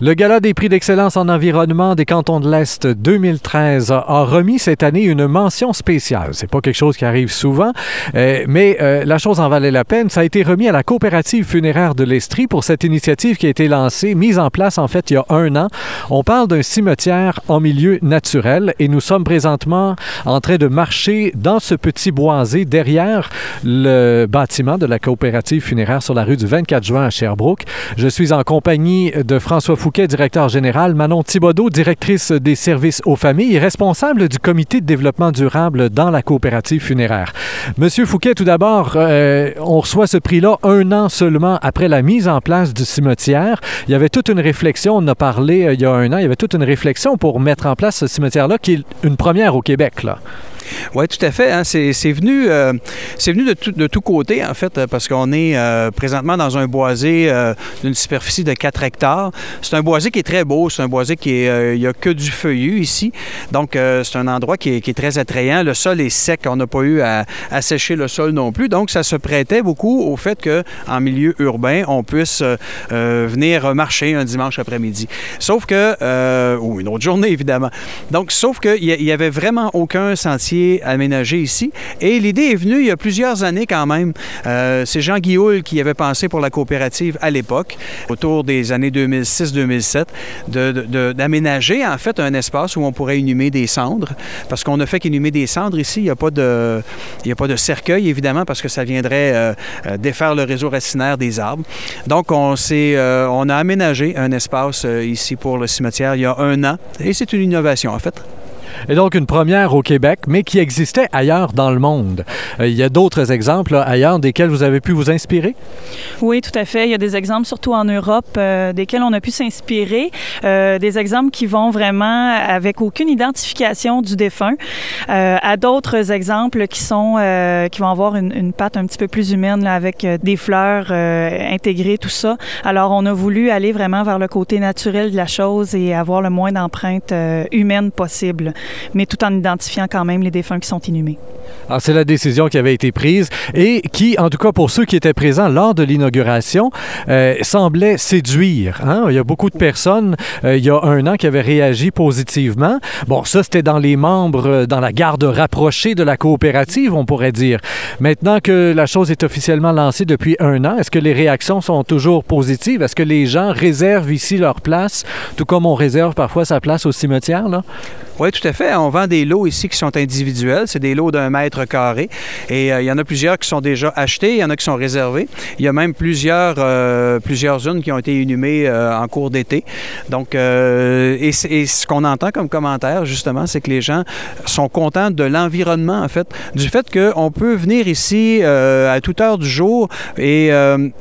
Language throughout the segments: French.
Le Gala des prix d'excellence en environnement des cantons de l'Est 2013 a remis cette année une mention spéciale. C'est pas quelque chose qui arrive souvent, euh, mais euh, la chose en valait la peine. Ça a été remis à la coopérative funéraire de l'Estrie pour cette initiative qui a été lancée, mise en place en fait il y a un an. On parle d'un cimetière en milieu naturel et nous sommes présentement en train de marcher dans ce petit boisé derrière le bâtiment de la coopérative funéraire sur la rue du 24 juin à Sherbrooke. Je suis en compagnie de François Fouquet, directeur général, Manon Thibodeau, directrice des services aux familles et responsable du comité de développement durable dans la coopérative funéraire. Monsieur Fouquet, tout d'abord, euh, on reçoit ce prix-là un an seulement après la mise en place du cimetière. Il y avait toute une réflexion, on en a parlé euh, il y a un an, il y avait toute une réflexion pour mettre en place ce cimetière-là, qui est une première au Québec. Oui, tout à fait. Hein. C'est, venu, euh, venu de, tout, de tous côtés, en fait, parce qu'on est euh, présentement dans un boisé euh, d'une superficie de 4 hectares. C'est un boisé qui est très beau. C'est un boisé qui est. Il n'y a que du feuillu ici. Donc, c'est un endroit qui est, très attrayant. Le sol est sec. On n'a pas eu à, sécher le sol non plus. Donc, ça se prêtait beaucoup au fait qu'en milieu urbain, on puisse venir marcher un dimanche après-midi. Sauf que. ou une autre journée, évidemment. Donc, sauf qu'il n'y avait vraiment aucun sentier aménagé ici. Et l'idée est venue il y a plusieurs années quand même. Euh, c'est Jean Guilloul qui avait pensé pour la coopérative à l'époque, autour des années 2006-2007, d'aménager en fait un espace où on pourrait inhumer des cendres. Parce qu'on a fait qu'inhumer des cendres ici, il n'y a, pas de, a pas de cercueil évidemment parce que ça viendrait euh, euh, défaire le réseau racinaire des arbres. Donc on, on a aménagé un espace ici pour le cimetière il y a un an et c'est une innovation en fait et donc une première au Québec, mais qui existait ailleurs dans le monde. Euh, il y a d'autres exemples ailleurs desquels vous avez pu vous inspirer? Oui, tout à fait. Il y a des exemples, surtout en Europe, euh, desquels on a pu s'inspirer. Euh, des exemples qui vont vraiment avec aucune identification du défunt, à d'autres exemples qui sont qui vont avoir une, une, patte un petit peu plus humaine avec des fleurs intégrées, tout ça. Alors, on a voulu aller vraiment vers le côté naturel de la chose et avoir le moins d'empreintes humaines possible mais tout en identifiant quand même les défunts qui sont inhumés. C'est la décision qui avait été prise et qui, en tout cas pour ceux qui étaient présents lors de l'inauguration, euh, semblait séduire. Hein? Il y a beaucoup de personnes, euh, il y a un an, qui avaient réagi positivement. Bon, ça, c'était dans les membres, euh, dans la garde rapprochée de la coopérative, on pourrait dire. Maintenant que la chose est officiellement lancée depuis un an, est-ce que les réactions sont toujours positives? Est-ce que les gens réservent ici leur place, tout comme on réserve parfois sa place au cimetière? Oui, tout à fait. On vend des lots ici qui sont individuels. C'est des lots d'un mètre carré. Et euh, il y en a plusieurs qui sont déjà achetés, il y en a qui sont réservés. Il y a même plusieurs, euh, plusieurs zones qui ont été inhumées euh, en cours d'été. Donc, et, ce qu'on entend comme commentaire, justement, c'est que les gens sont contents de l'environnement, en fait, du fait qu'on peut venir ici à toute heure du jour et,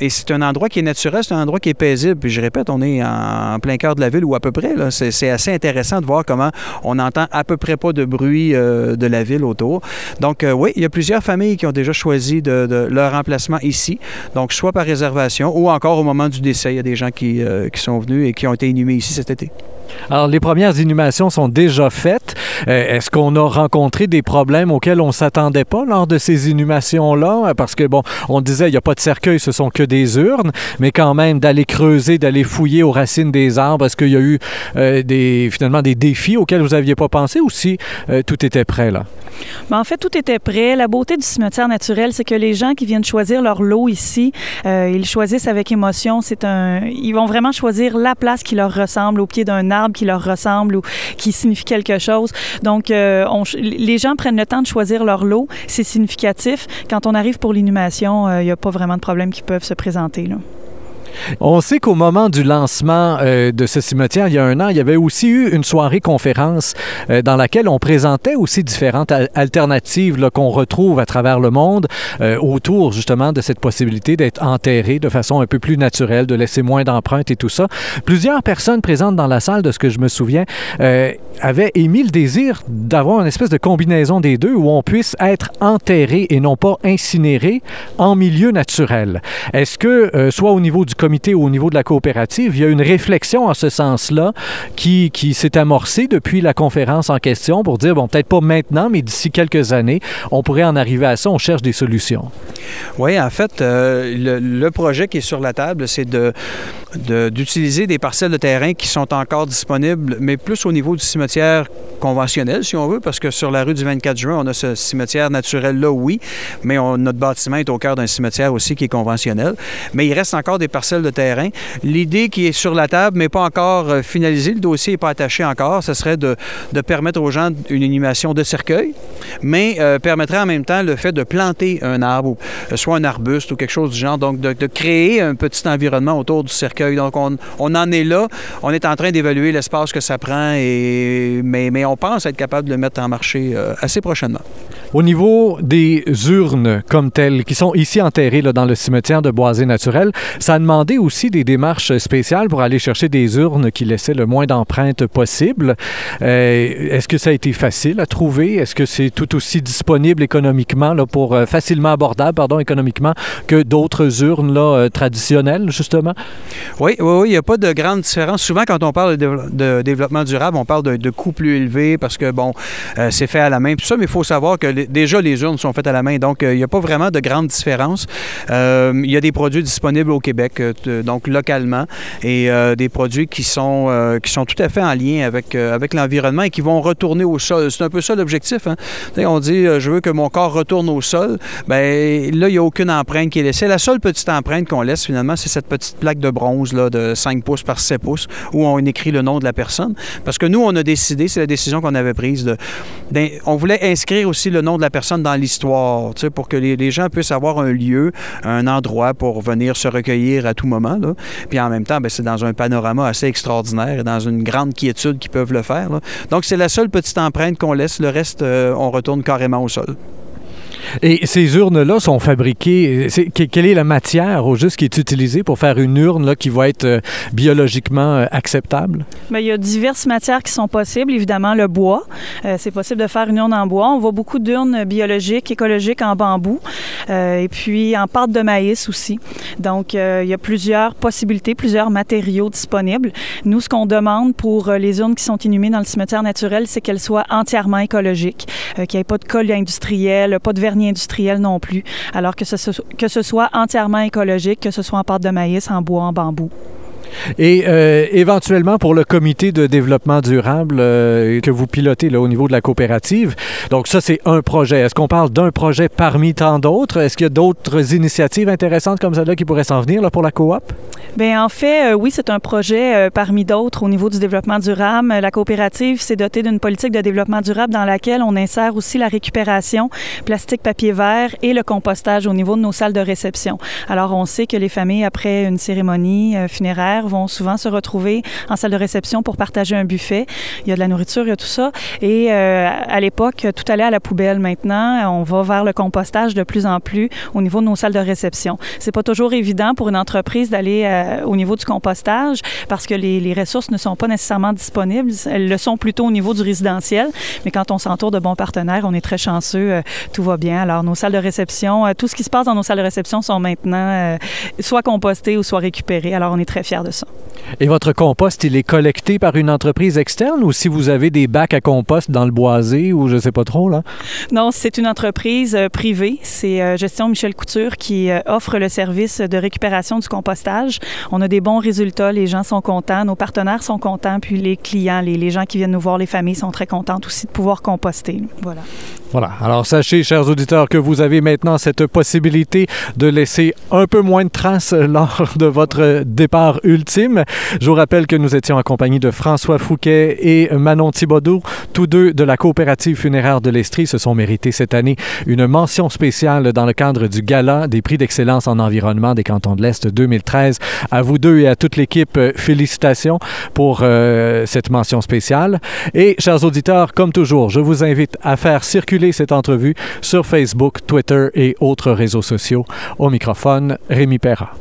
c'est un endroit qui est naturel, c'est un endroit qui est paisible. Puis je répète, on est en, plein cœur de la ville ou à peu près. C'est assez intéressant de voir comment on entend à peu près pas de bruit de la ville autour. Donc, euh, oui, il y a plusieurs familles qui ont déjà choisi leur emplacement ici. Donc, soit par réservation ou encore au moment du décès. Il y a des gens qui, euh, qui sont venus et qui ont été inhumés ici cet été. Alors, les premières inhumations sont déjà faites. Euh, est-ce qu'on a rencontré des problèmes auxquels on ne s'attendait pas lors de ces inhumations-là? Parce que, bon, on disait, il n'y a pas de cercueil, ce sont que des urnes, mais quand même, d'aller creuser, d'aller fouiller aux racines des arbres, est-ce qu'il y a eu euh, des, finalement des défis auxquels vous n'aviez pas pensé ou si euh, tout était prêt, là? Ben, en fait, tout était prêt. La beauté du cimetière naturel, c'est que les gens qui viennent choisir leur lot ici, ils choisissent avec émotion. C'est un, ils vont vraiment choisir la place qui leur ressemble au pied d'un arbre qui leur ressemble ou qui signifie quelque chose. Donc, euh, les gens prennent le temps de choisir leur lot. C'est significatif. Quand on arrive pour l'inhumation, il euh, n'y a pas vraiment de problème qui peuvent se présenter. Là. On sait qu'au moment du lancement euh, de ce cimetière, il y a un an, il y avait aussi eu une soirée conférence euh, dans laquelle on présentait aussi différentes alternatives qu'on retrouve à travers le monde euh, autour justement de cette possibilité d'être enterré de façon un peu plus naturelle, de laisser moins d'empreintes et tout ça. Plusieurs personnes présentes dans la salle, de ce que je me souviens, avaient émis le désir d'avoir une espèce de combinaison des deux où on puisse être enterré et non pas incinéré en milieu naturel. Est-ce que, soit au niveau du ou au niveau de la coopérative, il y a une réflexion en ce sens-là qui, qui s'est amorcée depuis la conférence en question pour dire, bon, peut-être pas maintenant, mais d'ici quelques années, on pourrait en arriver à ça, on cherche des solutions. Oui, en fait, euh, le, projet qui est sur la table, c'est de, d'utiliser des parcelles de terrain qui sont encore disponibles, mais plus au niveau du cimetière conventionnel, si on veut, parce que sur la rue du 24 juin, on a ce cimetière naturel-là, oui, mais notre bâtiment est au cœur d'un cimetière aussi qui est conventionnel. Mais il reste encore des parcelles de terrain. L'idée qui est sur la table, mais pas encore euh, finalisée, le dossier n'est pas attaché encore, ce serait de, de, permettre aux gens une animation de cercueil, mais euh, permettrait en même temps le fait de planter un arbre, euh, soit un arbuste ou quelque chose du genre, donc de, créer un petit environnement autour du cercueil. Donc on, en est là, on est en train d'évaluer l'espace que ça prend, mais on pense être capable de le mettre en marché euh, assez prochainement. Au niveau des urnes comme telles, qui sont ici enterrées dans le cimetière de Boisé naturel, ça a demandé aussi des démarches spéciales pour aller chercher des urnes qui laissaient le moins d'empreintes possible. Euh, Est-ce que ça a été facile à trouver? Est-ce que c'est tout aussi disponible économiquement, là, pour euh, facilement abordable, pardon, économiquement, que d'autres urnes là, euh, traditionnelles, justement? Oui, oui, il n'y a pas de grande différence. Souvent, quand on parle de, développement durable, on parle de, coûts plus élevés parce que, bon, c'est fait à la main. Puis ça, mais il faut savoir que déjà, les urnes sont faites à la main. Donc, il n'y a pas vraiment de grande différence. Euh, il y a des produits disponibles au Québec, euh, donc localement, et des produits qui sont, qui sont tout à fait en lien avec, avec l'environnement et qui vont retourner au sol. C'est un peu ça l'objectif. Hein? On dit, je veux que mon corps retourne au sol. Bien, là, il n'y a aucune empreinte qui est laissée. La seule petite empreinte qu'on laisse, finalement, c'est cette petite plaque de bronze là, de 5 pouces par 7 pouces où on écrit le nom de la personne. Parce que nous, on a décidé, c'est la décision qu'on avait prise, de, on voulait inscrire aussi le nom de la personne dans l'histoire, pour que les, gens puissent avoir un lieu, un endroit pour venir se recueillir à tout moment. Puis en même temps, c'est dans un panorama assez extraordinaire et dans une grande quiétude qu'ils peuvent le faire. Donc c'est la seule petite empreinte qu'on laisse. Le reste, euh, on retourne carrément au sol. Et ces urnes-là sont fabriquées. Quelle est la matière au juste qui est utilisée pour faire une urne là, qui va être euh, biologiquement euh, acceptable? Bien, il y a diverses matières qui sont possibles. Évidemment, le bois. Euh, c'est possible de faire une urne en bois. On voit beaucoup d'urnes biologiques, écologiques en bambou. Et puis en pâte de maïs aussi. Donc, il y a plusieurs possibilités, plusieurs matériaux disponibles. Nous, ce qu'on demande pour les urnes qui sont inhumées dans le cimetière naturel, c'est qu'elles soient entièrement écologiques, qu'il n'y ait pas de colle industriel, pas de vernis industriel non plus. Alors que que ce soit entièrement écologique, que ce soit en pâte de maïs, en bois, en bambou. Et euh, éventuellement pour le comité de développement durable euh, que vous pilotez là, au niveau de la coopérative, donc ça c'est un projet. Est-ce qu'on parle d'un projet parmi tant d'autres? Est-ce qu'il y a d'autres initiatives intéressantes comme celle-là qui pourraient s'en venir là, pour la coop? Bien, en fait, euh, oui, c'est un projet parmi d'autres au niveau du développement durable. La coopérative s'est dotée d'une politique de développement durable dans laquelle on insère aussi la récupération, plastique, papier vert et le compostage au niveau de nos salles de réception. Alors, on sait que les familles, après une cérémonie euh, vont souvent se retrouver en salle de réception pour partager un buffet. Il y a de la nourriture, il y a tout ça. Et euh, à l'époque, tout allait à la poubelle. Maintenant, on va vers le compostage de plus en plus au niveau de nos salles de réception. C'est pas toujours évident pour une entreprise d'aller euh, au niveau du compostage parce que les, ressources ne sont pas nécessairement disponibles. Elles le sont plutôt au niveau du résidentiel. Mais quand on s'entoure de bons partenaires, on est très chanceux. Euh, tout va bien. Alors, nos salles de réception, tout ce qui se passe dans nos salles de réception sont maintenant soit compostées ou soit récupérées. Alors, on est très fiers de ça. Et votre compost, il est collecté par une entreprise externe ou si vous avez des bacs à compost dans le boisé ou je sais pas trop, là? Non, c'est une entreprise euh, privée. C'est euh, Gestion Michel Couture qui euh, offre le service de récupération du compostage. On a des bons résultats. Les gens sont contents. Nos partenaires sont contents. Puis les clients, les, les gens qui viennent nous voir, les familles sont très contentes aussi de pouvoir composter. Voilà. Voilà. Alors sachez, chers auditeurs, que vous avez maintenant cette possibilité de laisser un peu moins de traces lors de votre départ ultime. Je vous rappelle que nous étions en compagnie de François Fouquet et Manon Thibodeau, tous deux de la coopérative funéraire de l'Estrie, se sont mérités cette année une mention spéciale dans le cadre du gala des prix d'excellence en environnement des cantons de l'Est 2013. À vous deux et à toute l'équipe, félicitations pour euh, cette mention spéciale. Et chers auditeurs, comme toujours, je vous invite à faire circuler cette entrevue sur Facebook, Twitter et autres réseaux sociaux. Au microphone, Rémi Perra.